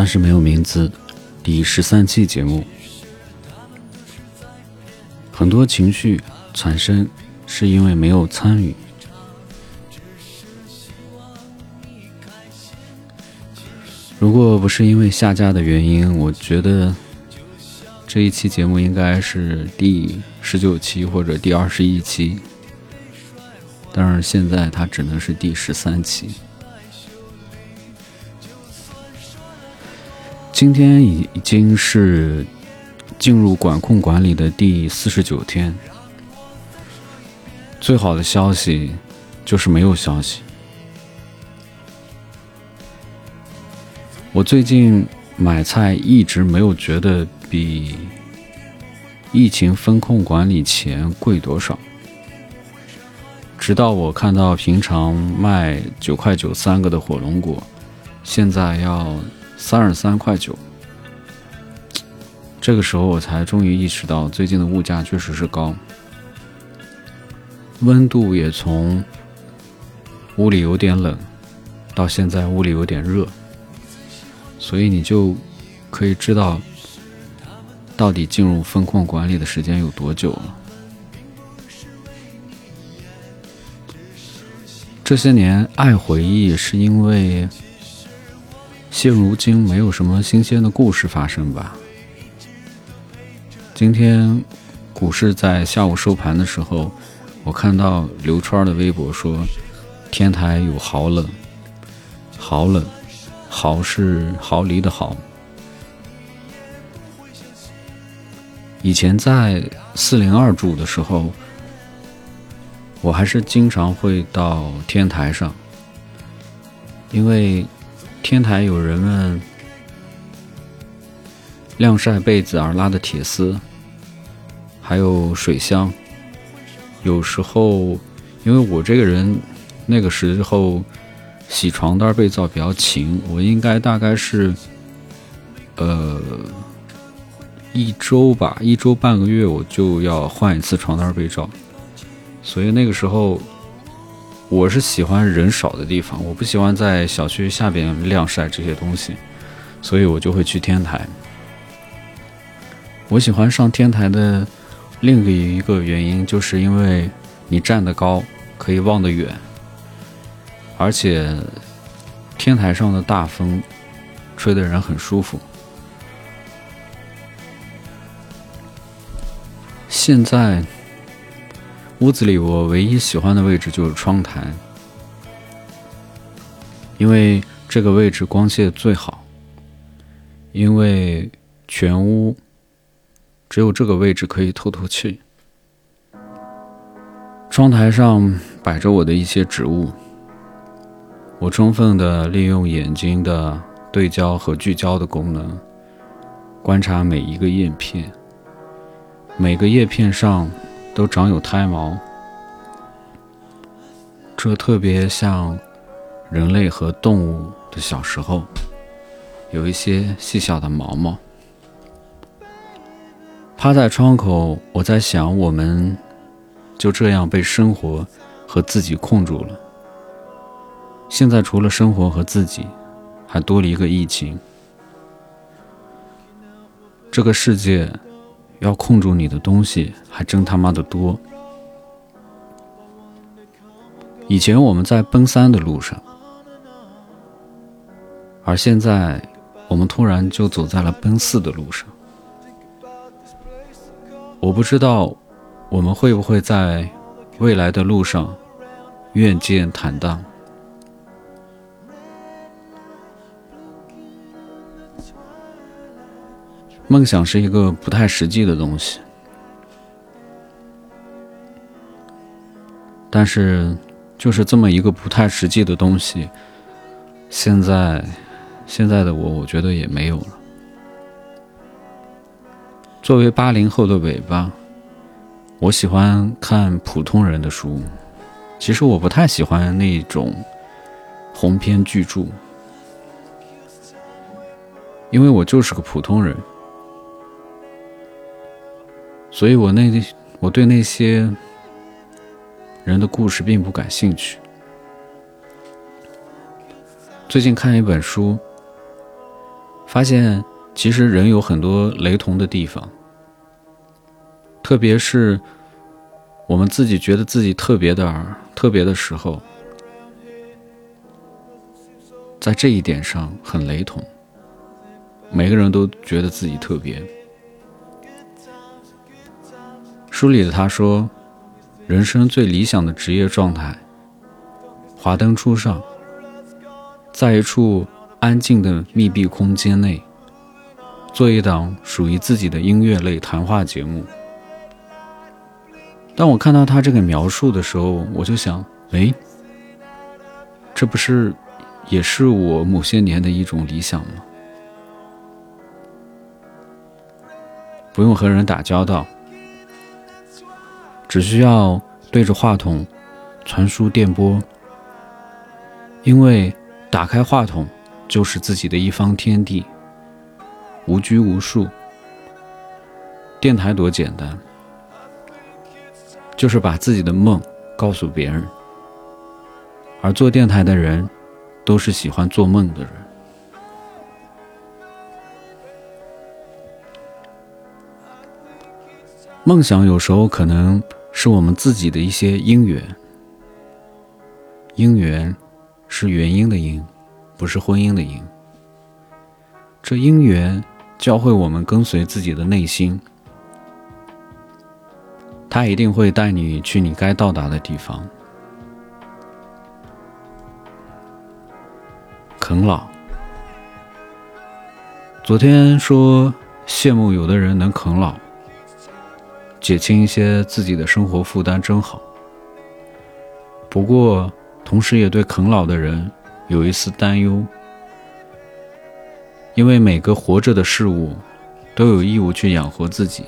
暂时没有名字，第十三期节目，很多情绪产生是因为没有参与。如果不是因为下架的原因，我觉得这一期节目应该是第十九期或者第二十一期，但是现在它只能是第十三期。今天已已经是进入管控管理的第四十九天。最好的消息就是没有消息。我最近买菜一直没有觉得比疫情风控管理前贵多少，直到我看到平常卖九块九三个的火龙果，现在要。三十三块九，这个时候我才终于意识到，最近的物价确实是高，温度也从屋里有点冷，到现在屋里有点热，所以你就可以知道，到底进入风控管理的时间有多久了。这些年爱回忆，是因为。现如今没有什么新鲜的故事发生吧？今天股市在下午收盘的时候，我看到刘川的微博说，天台有好冷，好冷，好是毫厘的好。以前在四零二住的时候，我还是经常会到天台上，因为。天台有人们晾晒被子而拉的铁丝，还有水箱。有时候，因为我这个人那个时候洗床单被罩比较勤，我应该大概是呃一周吧，一周半个月我就要换一次床单被罩，所以那个时候。我是喜欢人少的地方，我不喜欢在小区下边晾晒这些东西，所以我就会去天台。我喜欢上天台的另一个原因，就是因为你站得高，可以望得远，而且天台上的大风吹得人很舒服。现在。屋子里，我唯一喜欢的位置就是窗台，因为这个位置光线最好。因为全屋只有这个位置可以透透气。窗台上摆着我的一些植物，我充分的利用眼睛的对焦和聚焦的功能，观察每一个叶片，每个叶片上。都长有胎毛，这特别像人类和动物的小时候，有一些细小的毛毛。趴在窗口，我在想，我们就这样被生活和自己控住了。现在除了生活和自己，还多了一个疫情。这个世界。要控住你的东西还真他妈的多。以前我们在奔三的路上，而现在我们突然就走在了奔四的路上。我不知道我们会不会在未来的路上愿见坦荡。梦想是一个不太实际的东西，但是就是这么一个不太实际的东西，现在现在的我，我觉得也没有了。作为八零后的尾巴，我喜欢看普通人的书，其实我不太喜欢那种鸿篇巨著，因为我就是个普通人。所以我那我对那些人的故事并不感兴趣。最近看一本书，发现其实人有很多雷同的地方，特别是我们自己觉得自己特别的特别的时候，在这一点上很雷同。每个人都觉得自己特别。书里的他说，人生最理想的职业状态，华灯初上，在一处安静的密闭空间内，做一档属于自己的音乐类谈话节目。当我看到他这个描述的时候，我就想，哎，这不是也是我某些年的一种理想吗？不用和人打交道，只需要对着话筒传输电波。因为打开话筒就是自己的一方天地，无拘无束。电台多简单，就是把自己的梦告诉别人，而做电台的人都是喜欢做梦的人。梦想有时候可能是我们自己的一些因缘，因缘是原因的因，不是婚姻的因。这因缘教会我们跟随自己的内心，他一定会带你去你该到达的地方。啃老，昨天说羡慕有的人能啃老。减轻一些自己的生活负担真好。不过，同时也对啃老的人有一丝担忧，因为每个活着的事物都有义务去养活自己。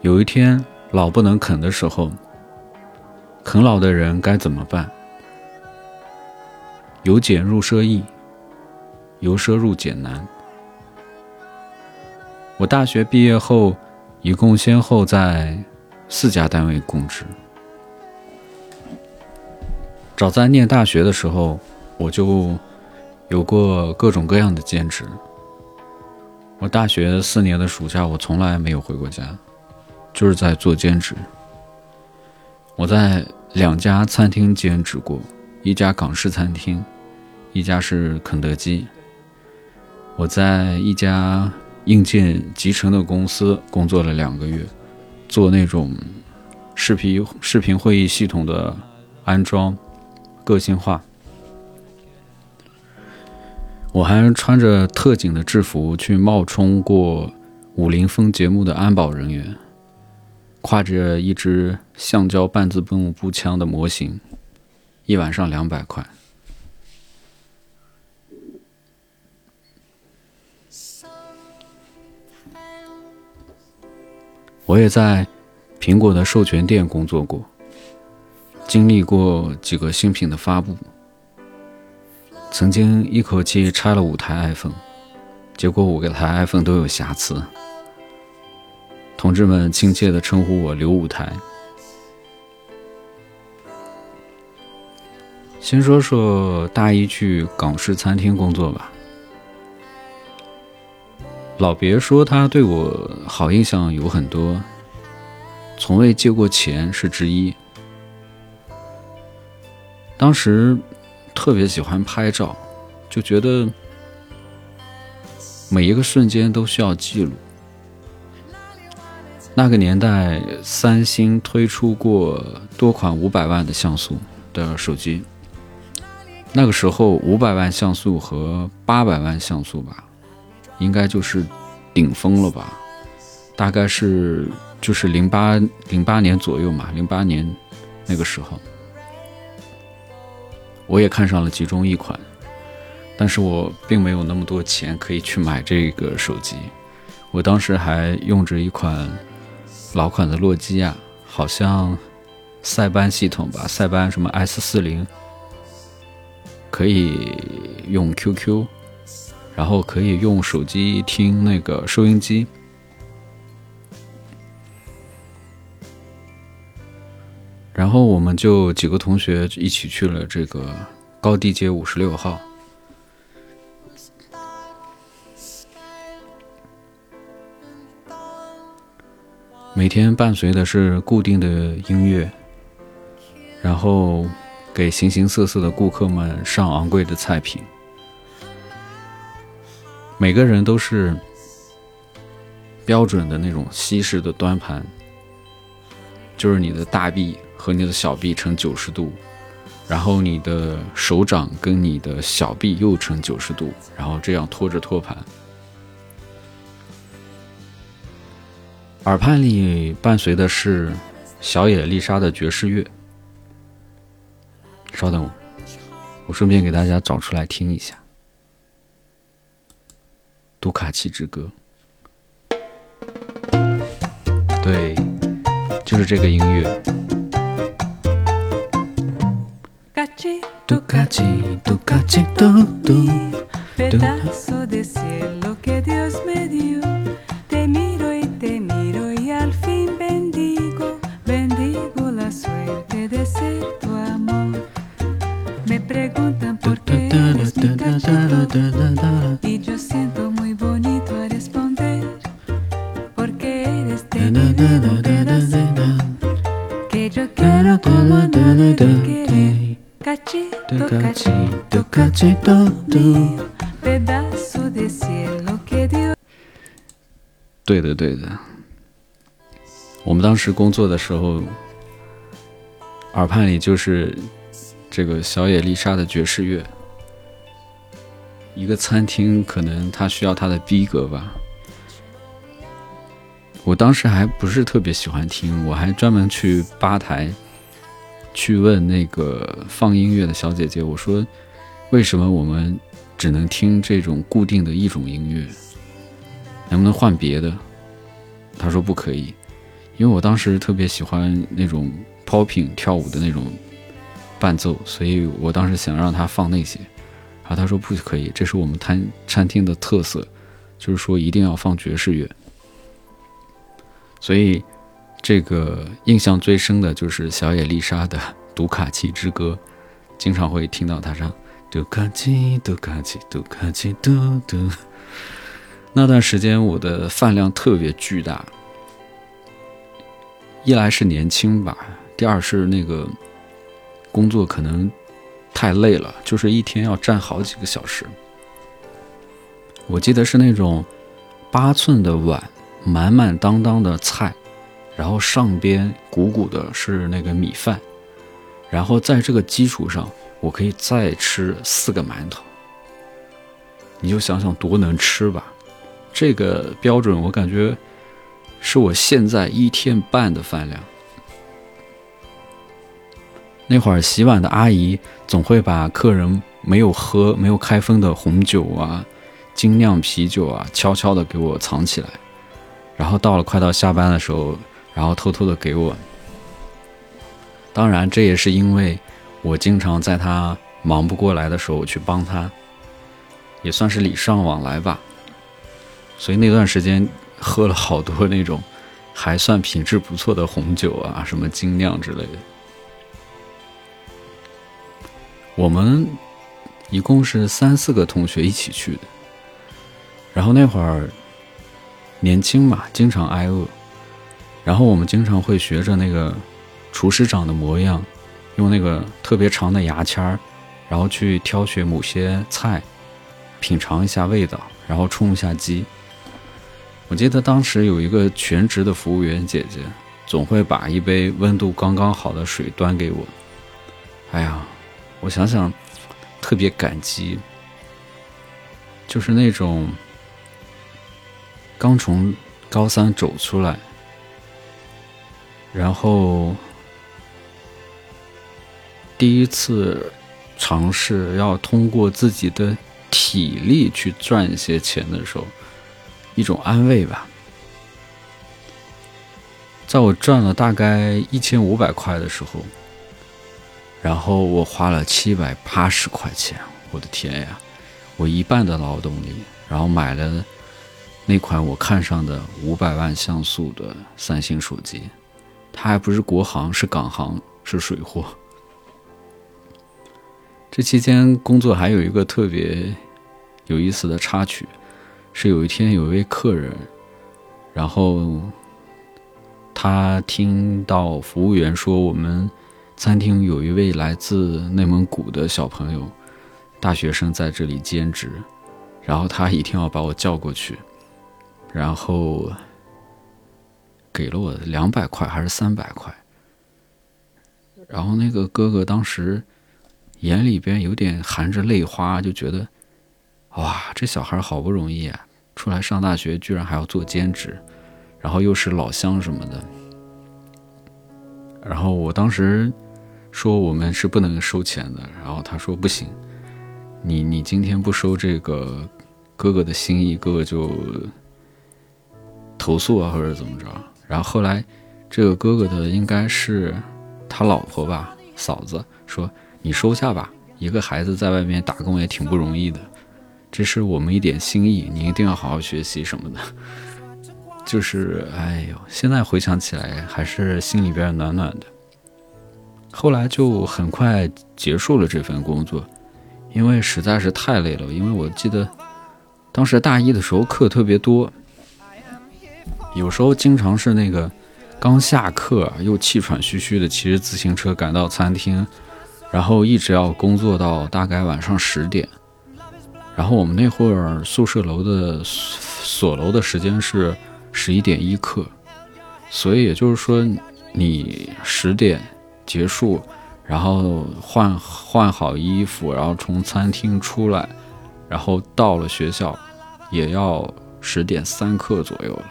有一天老不能啃的时候，啃老的人该怎么办？由俭入奢易，由奢入俭难。我大学毕业后，一共先后在四家单位供职。早在念大学的时候，我就有过各种各样的兼职。我大学四年的暑假，我从来没有回过家，就是在做兼职。我在两家餐厅兼职过，一家港式餐厅，一家是肯德基。我在一家。硬件集成的公司工作了两个月，做那种视频视频会议系统的安装，个性化。我还穿着特警的制服去冒充过武林风节目的安保人员，挎着一支橡胶半自动步枪的模型，一晚上两百块。我也在苹果的授权店工作过，经历过几个新品的发布，曾经一口气拆了五台 iPhone，结果五个台 iPhone 都有瑕疵，同志们亲切地称呼我“刘五台”。先说说大一去港式餐厅工作吧。老别说他对我好印象有很多，从未借过钱是之一。当时特别喜欢拍照，就觉得每一个瞬间都需要记录。那个年代，三星推出过多款五百万的像素的手机，那个时候五百万像素和八百万像素吧。应该就是顶峰了吧，大概是就是零八零八年左右嘛，零八年那个时候，我也看上了其中一款，但是我并没有那么多钱可以去买这个手机，我当时还用着一款老款的诺基亚，好像塞班系统吧，塞班什么 S 四零，可以用 QQ。然后可以用手机听那个收音机。然后我们就几个同学一起去了这个高地街五十六号。每天伴随的是固定的音乐然后给形形色色的顾客们上昂贵的菜品。每个人都是标准的那种西式的端盘，就是你的大臂和你的小臂成九十度，然后你的手掌跟你的小臂又成九十度，然后这样托着托盘。耳畔里伴随的是小野丽莎的爵士乐。稍等，我顺便给大家找出来听一下。杜卡奇之歌，对，就是这个音乐。杜卡奇，杜卡奇，嘟嘟嘟。 对的，对的。我们当时工作的时候，耳畔里就是这个小野丽莎的爵士乐。一个餐厅可能他需要他的逼格吧。我当时还不是特别喜欢听，我还专门去吧台去问那个放音乐的小姐姐，我说为什么我们只能听这种固定的一种音乐？能不能换别的？他说不可以，因为我当时特别喜欢那种 popping 跳舞的那种伴奏，所以我当时想让他放那些。然后他说不可以，这是我们餐餐厅的特色，就是说一定要放爵士乐。所以，这个印象最深的就是小野丽莎的《读卡奇之歌》，经常会听到她唱“嘟卡奇，嘟卡奇，嘟卡奇，嘟嘟”。那段时间我的饭量特别巨大，一来是年轻吧，第二是那个工作可能太累了，就是一天要站好几个小时。我记得是那种八寸的碗。满满当当的菜，然后上边鼓鼓的是那个米饭，然后在这个基础上，我可以再吃四个馒头。你就想想多能吃吧，这个标准我感觉是我现在一天半的饭量。那会儿洗碗的阿姨总会把客人没有喝、没有开封的红酒啊、精酿啤酒啊，悄悄的给我藏起来。然后到了快到下班的时候，然后偷偷的给我。当然，这也是因为我经常在他忙不过来的时候去帮他，也算是礼尚往来吧。所以那段时间喝了好多那种还算品质不错的红酒啊，什么精酿之类的。我们一共是三四个同学一起去的，然后那会儿。年轻嘛，经常挨饿，然后我们经常会学着那个厨师长的模样，用那个特别长的牙签儿，然后去挑选某些菜，品尝一下味道，然后充一下饥。我记得当时有一个全职的服务员姐姐，总会把一杯温度刚刚好的水端给我。哎呀，我想想，特别感激，就是那种。刚从高三走出来，然后第一次尝试要通过自己的体力去赚一些钱的时候，一种安慰吧。在我赚了大概一千五百块的时候，然后我花了七百八十块钱，我的天呀！我一半的劳动力，然后买了。那款我看上的五百万像素的三星手机，它还不是国行，是港行，是水货。这期间工作还有一个特别有意思的插曲，是有一天有一位客人，然后他听到服务员说我们餐厅有一位来自内蒙古的小朋友，大学生在这里兼职，然后他一定要把我叫过去，然后给了我两百块还是三百块，然后那个哥哥当时眼里边有点含着泪花，就觉得哇，这小孩好不容易啊。出来上大学，居然还要做兼职，然后又是老乡什么的。然后我当时说我们是不能收钱的，然后他说不行，你你今天不收这个哥哥的心意，哥哥就投诉啊或者怎么着。然后后来这个哥哥的应该是他老婆吧，嫂子说你收下吧，一个孩子在外面打工也挺不容易的。这是我们一点心意，你一定要好好学习什么的。就是，哎呦，现在回想起来还是心里边暖暖的。后来就很快结束了这份工作，因为实在是太累了。因为我记得当时大一的时候课特别多，有时候经常是那个刚下课又气喘吁吁的骑着自行车赶到餐厅，然后一直要工作到大概晚上十点。然后我们那会儿宿舍楼的锁楼的时间是十一点一刻，所以也就是说，你十点结束，然后换换好衣服，然后从餐厅出来，然后到了学校，也要十点三刻左右了。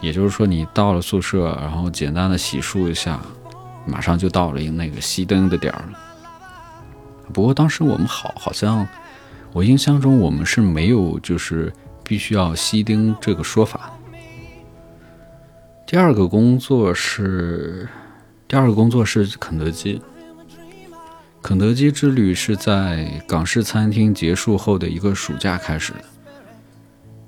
也就是说，你到了宿舍，然后简单的洗漱一下，马上就到了那个熄灯的点儿了。不过当时我们好好像。我印象中，我们是没有就是必须要熄灯这个说法。第二个工作是，第二个工作是肯德基。肯德基之旅是在港式餐厅结束后的一个暑假开始的。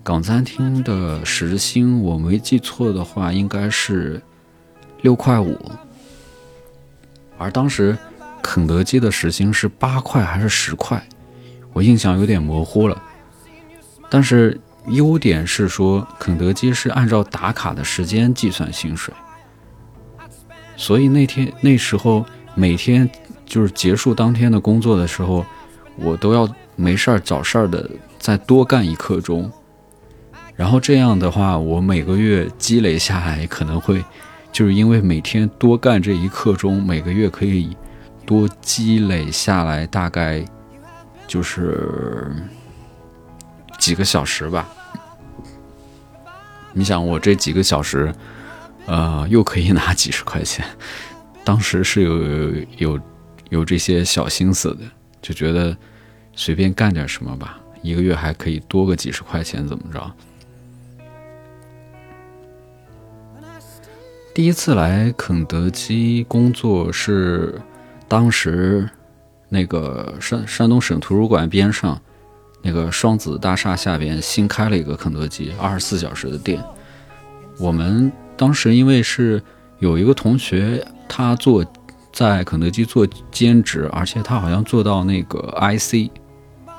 港餐厅的时薪，我没记错的话，应该是六块五，而当时肯德基的时薪是八块还是十块？我印象有点模糊了，但是优点是说，肯德基是按照打卡的时间计算薪水，所以那天那时候每天就是结束当天的工作的时候，我都要没事儿找事儿的再多干一刻钟，然后这样的话，我每个月积累下来可能会，就是因为每天多干这一刻钟，每个月可以多积累下来大概。就是几个小时吧，你想我这几个小时，呃，又可以拿几十块钱，当时是有有有这些小心思的，就觉得随便干点什么吧，一个月还可以多个几十块钱，怎么着？第一次来肯德基工作是当时。那个山山东省图书馆边上，那个双子大厦下边新开了一个肯德基，二十四小时的店。我们当时因为是有一个同学，他做在肯德基做兼职，而且他好像做到那个 IC，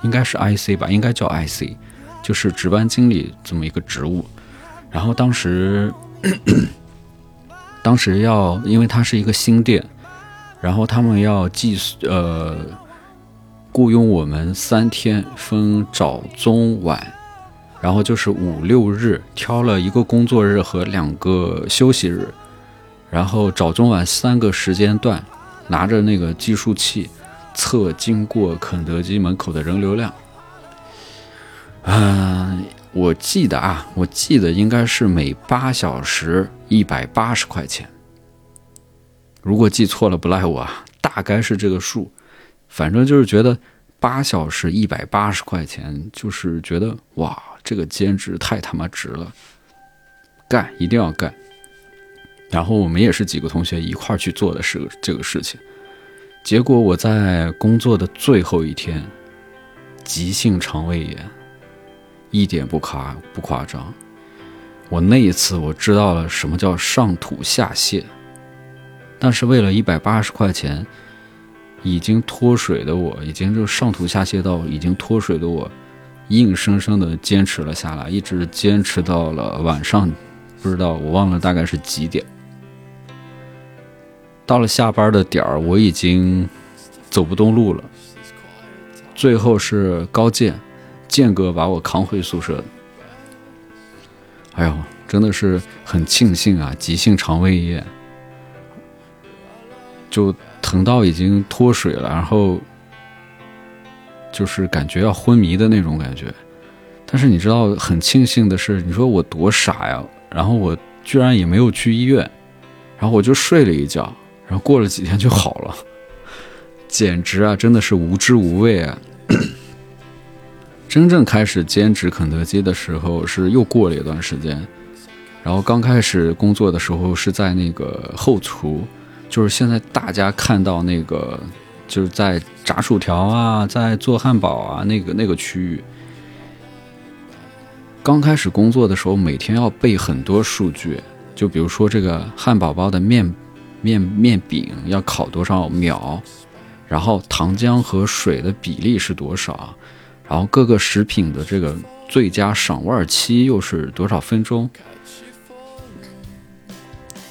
应该是 IC 吧，应该叫 IC，就是值班经理这么一个职务。然后当时，当时要因为它是一个新店。然后他们要计呃雇佣我们三天，分早中晚，然后就是五六日，挑了一个工作日和两个休息日，然后早中晚三个时间段，拿着那个计数器测经过肯德基门口的人流量。嗯，我记得啊，我记得应该是每八小时一百八十块钱。如果记错了不赖我啊，大概是这个数，反正就是觉得八小时一百八十块钱，就是觉得哇，这个兼职太他妈值了，干一定要干。然后我们也是几个同学一块去做的是这个事情，结果我在工作的最后一天，急性肠胃炎，一点不夸不夸张，我那一次我知道了什么叫上吐下泻。但是为了一百八十块钱，已经脱水的我，已经就上吐下泻到已经脱水的我，硬生生的坚持了下来，一直坚持到了晚上不知道，我忘了大概是几点。到了下班的点儿，我已经走不动路了。最后是高健，健哥把我扛回宿舍。哎呦，真的是很庆幸啊！急性肠胃炎，就疼到已经脱水了，然后就是感觉要昏迷的那种感觉。但是你知道，很庆幸的是，你说我多傻呀！然后我居然也没有去医院，然后我就睡了一觉，然后过了几天就好了，简直啊，真的是无知无畏啊！真正开始兼职肯德基的时候是又过了一段时间，然后刚开始工作的时候是在那个后厨，就是现在大家看到那个就是在炸薯条啊，在做汉堡啊那个那个区域。刚开始工作的时候，每天要背很多数据，就比如说这个汉堡包的面面面饼要烤多少秒，然后糖浆和水的比例是多少，然后各个食品的这个最佳赏味期又是多少分钟，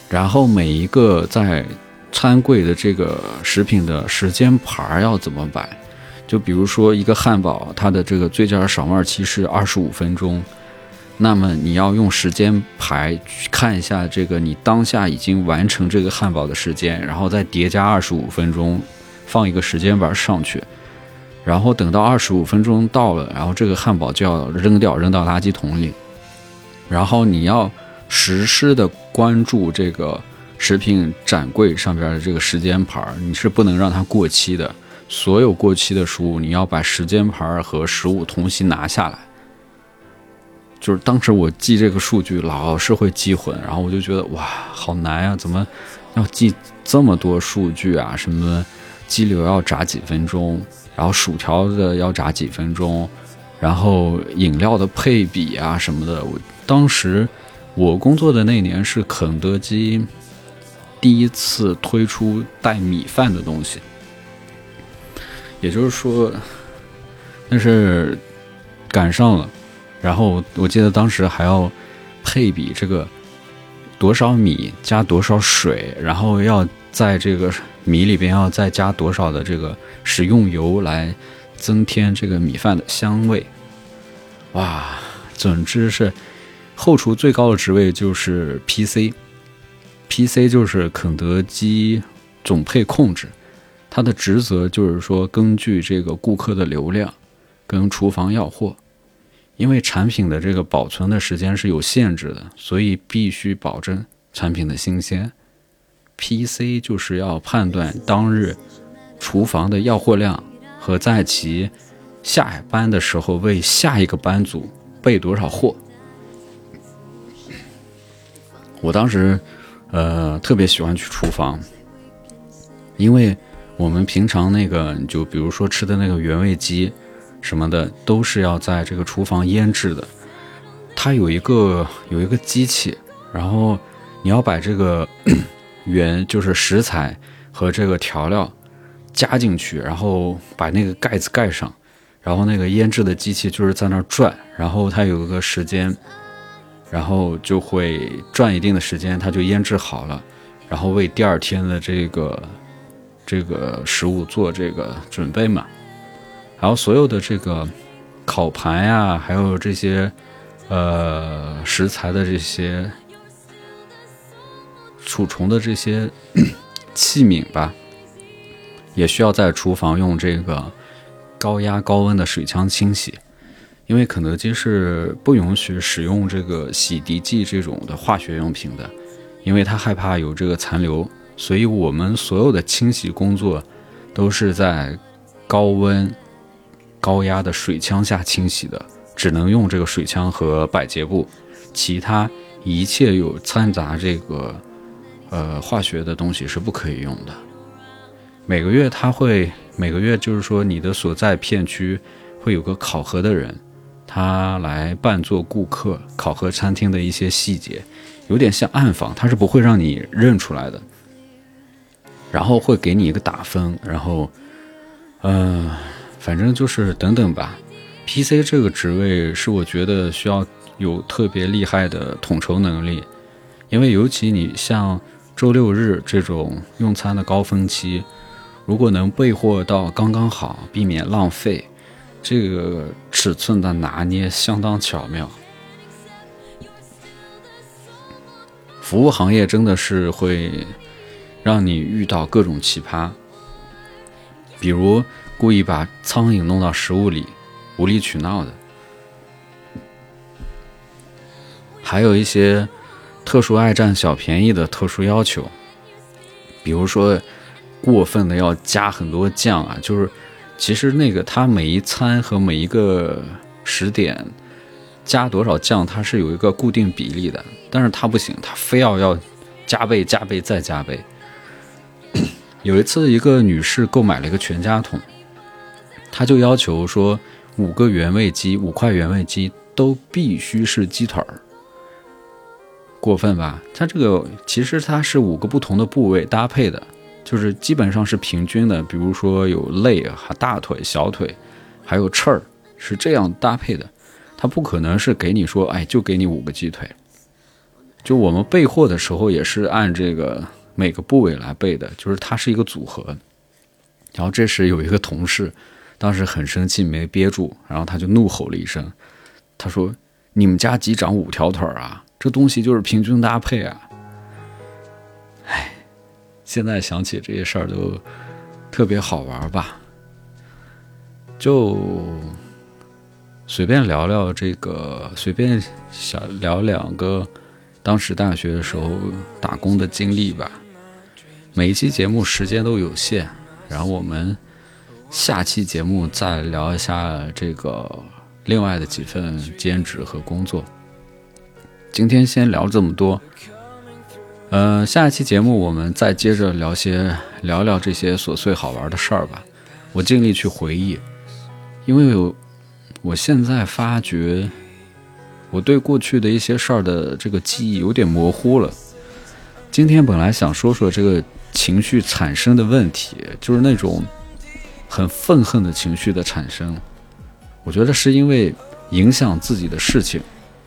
然后每一个在餐柜的这个食品的时间牌要怎么摆，就比如说一个汉堡，它的这个最佳赏味期是二十五分钟。那么你要用时间牌去看一下这个你当下已经完成这个汉堡的时间，然后再叠加二十五分钟，放一个时间板上去，然后等到二十五分钟到了，然后这个汉堡就要扔掉，扔到垃圾桶里。然后你要实时的关注这个食品展柜上边的这个时间牌，你是不能让它过期的。所有过期的食物，你要把时间牌和食物同时拿下来。就是当时我记这个数据老是会记混，然后我就觉得哇，好难啊！怎么要记这么多数据啊？什么鸡柳要炸几分钟，然后薯条的要炸几分钟，然后饮料的配比啊什么的。我当时我工作的那年是肯德基第一次推出带米饭的东西，也就是说，那是赶上了。然后我记得当时还要配比这个多少米加多少水，然后要在这个米里边要再加多少的这个食用油来增添这个米饭的香味。哇，总之是后厨最高的职位就是 PC，PC 就是肯德基总配控制，它的职责就是说根据这个顾客的流量跟厨房要货。因为产品的这个保存的时间是有限制的，所以必须保证产品的新鲜。PC 就是要判断当日厨房的要货量和在其下班的时候为下一个班组备多少货。我当时呃特别喜欢去厨房，因为我们平常那个就比如说吃的那个原味鸡。什么的都是要在这个厨房腌制的，它有一个有一个机器，然后你要把这个原就是食材和这个调料加进去，然后把那个盖子盖上，然后那个腌制的机器就是在那转，然后它有一个时间，然后就会转一定的时间，它就腌制好了，然后为第二天的这个这个食物做这个准备嘛。然后所有的这个烤盘呀，还有这些呃食材的这些储存的这些器皿吧，也需要在厨房用这个高压高温的水枪清洗，因为肯德基是不允许使用这个洗涤剂这种的化学用品的，因为他害怕有这个残留，所以我们所有的清洗工作都是在高温。高压的水枪下清洗的，只能用这个水枪和百洁布，其他一切有掺杂这个呃化学的东西是不可以用的。每个月他会每个月就是说你的所在片区会有个考核的人，他来扮作顾客考核餐厅的一些细节，有点像暗访，他是不会让你认出来的。然后会给你一个打分，然后嗯。反正就是等等吧，PC 这个职位是我觉得需要有特别厉害的统筹能力，因为尤其你像周六日这种用餐的高峰期，如果能备货到刚刚好，避免浪费，这个尺寸的拿捏相当巧妙。服务行业真的是会让你遇到各种奇葩，比如故意把苍蝇弄到食物里，无理取闹的。还有一些特殊爱占小便宜的特殊要求，比如说过分的要加很多酱啊，就是其实那个它每一餐和每一个时点加多少酱，它是有一个固定比例的，但是它不行，它非要要加倍、加倍再加倍。有一次，一个女士购买了一个全家桶，她就要求说五个原味鸡，五块原味鸡都必须是鸡腿儿。过分吧？它这个其实它是五个不同的部位搭配的，就是基本上是平均的。比如说有肋啊、大腿、小腿，还有翅儿，是这样搭配的。它不可能是给你说，哎，就给你五个鸡腿。就我们备货的时候也是按这个每个部位来备的，就是它是一个组合。然后这时有一个同事，当时很生气没憋住，然后他就怒吼了一声，他说：“你们家鸡长五条腿啊？”这东西就是平均搭配啊！哎，现在想起这些事儿都特别好玩吧？就随便聊聊这个，随便想聊两个当时大学的时候打工的经历吧。每一期节目时间都有限，然后我们下期节目再聊一下这个另外的几份兼职和工作。今天先聊这么多，呃，下一期节目我们再接着聊些聊聊这些琐碎好玩的事儿吧。我尽力去回忆，因为我我现在发觉我对过去的一些事儿的这个记忆有点模糊了。今天本来想说说这个情绪产生的问题，就是那种很愤恨的情绪的产生，我觉得是因为影响自己的事情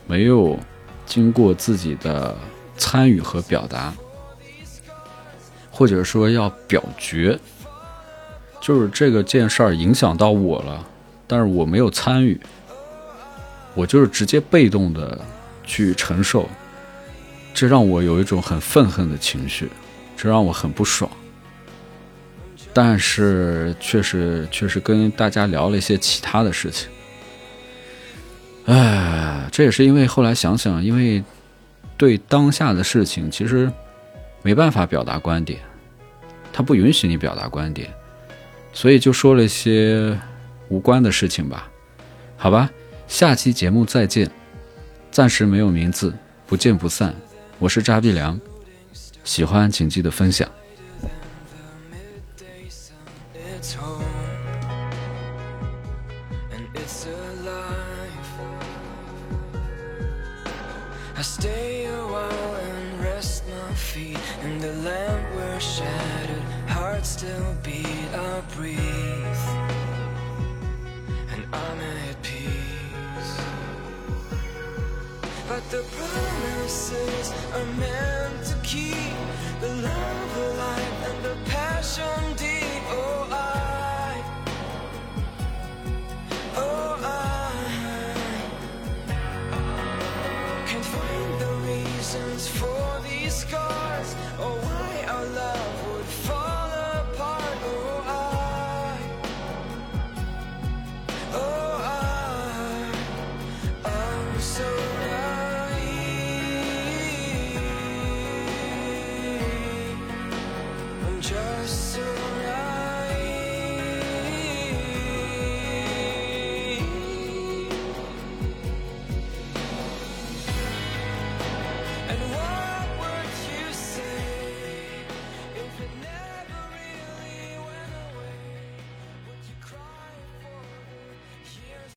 没有。经过自己的参与和表达，或者说要表决，就是这个件事儿影响到我了，但是我没有参与，我就是直接被动的去承受，这让我有一种很愤恨的情绪，这让我很不爽。但是确实确实跟大家聊了一些其他的事情。哎，这也是因为后来想想，因为对当下的事情其实没办法表达观点，他不允许你表达观点，所以就说了一些无关的事情吧。好吧，下期节目再见。暂时没有名字，不见不散。我是扎碧良，喜欢请记得分享。Promises are meant to keep the love alive and the passion